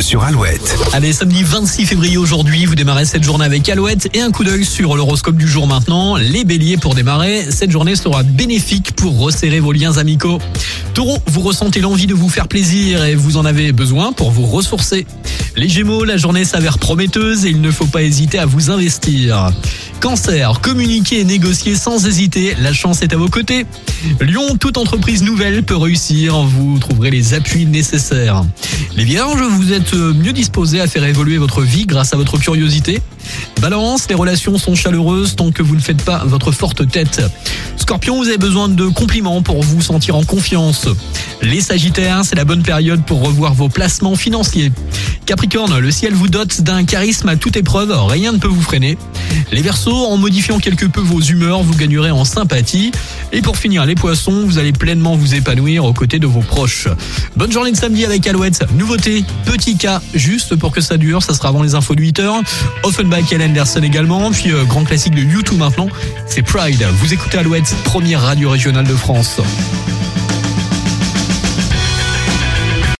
Sur Alouette. Allez, samedi 26 février aujourd'hui, vous démarrez cette journée avec Alouette et un coup d'œil sur l'horoscope du jour maintenant. Les béliers pour démarrer, cette journée sera bénéfique pour resserrer vos liens amicaux. Taureau, vous ressentez l'envie de vous faire plaisir et vous en avez besoin pour vous ressourcer. Les gémeaux, la journée s'avère prometteuse et il ne faut pas hésiter à vous investir. Cancer, communiquer et négocier sans hésiter, la chance est à vos côtés. Lion, toute entreprise nouvelle peut réussir, vous trouverez les appuis nécessaires. Les vierges, vous êtes mieux disposés à faire évoluer votre vie grâce à votre curiosité. Balance, les relations sont chaleureuses tant que vous ne faites pas votre forte tête. Scorpion, vous avez besoin de compliments pour vous sentir en confiance. Les Sagittaires, c'est la bonne période pour revoir vos placements financiers. Capricorne, le ciel vous dote d'un charisme à toute épreuve, rien ne peut vous freiner. Les Verseaux, en modifiant quelque peu vos humeurs, vous gagnerez en sympathie. Et pour finir, les Poissons, vous allez pleinement vous épanouir aux côtés de vos proches. Bonne journée de samedi avec Alouette. Nouveauté, petit cas, juste pour que ça dure, ça sera avant les infos de 8h. Offenbach et Anderson également. Puis euh, grand classique de YouTube maintenant, c'est Pride. Vous écoutez Alouette, première radio régionale de France.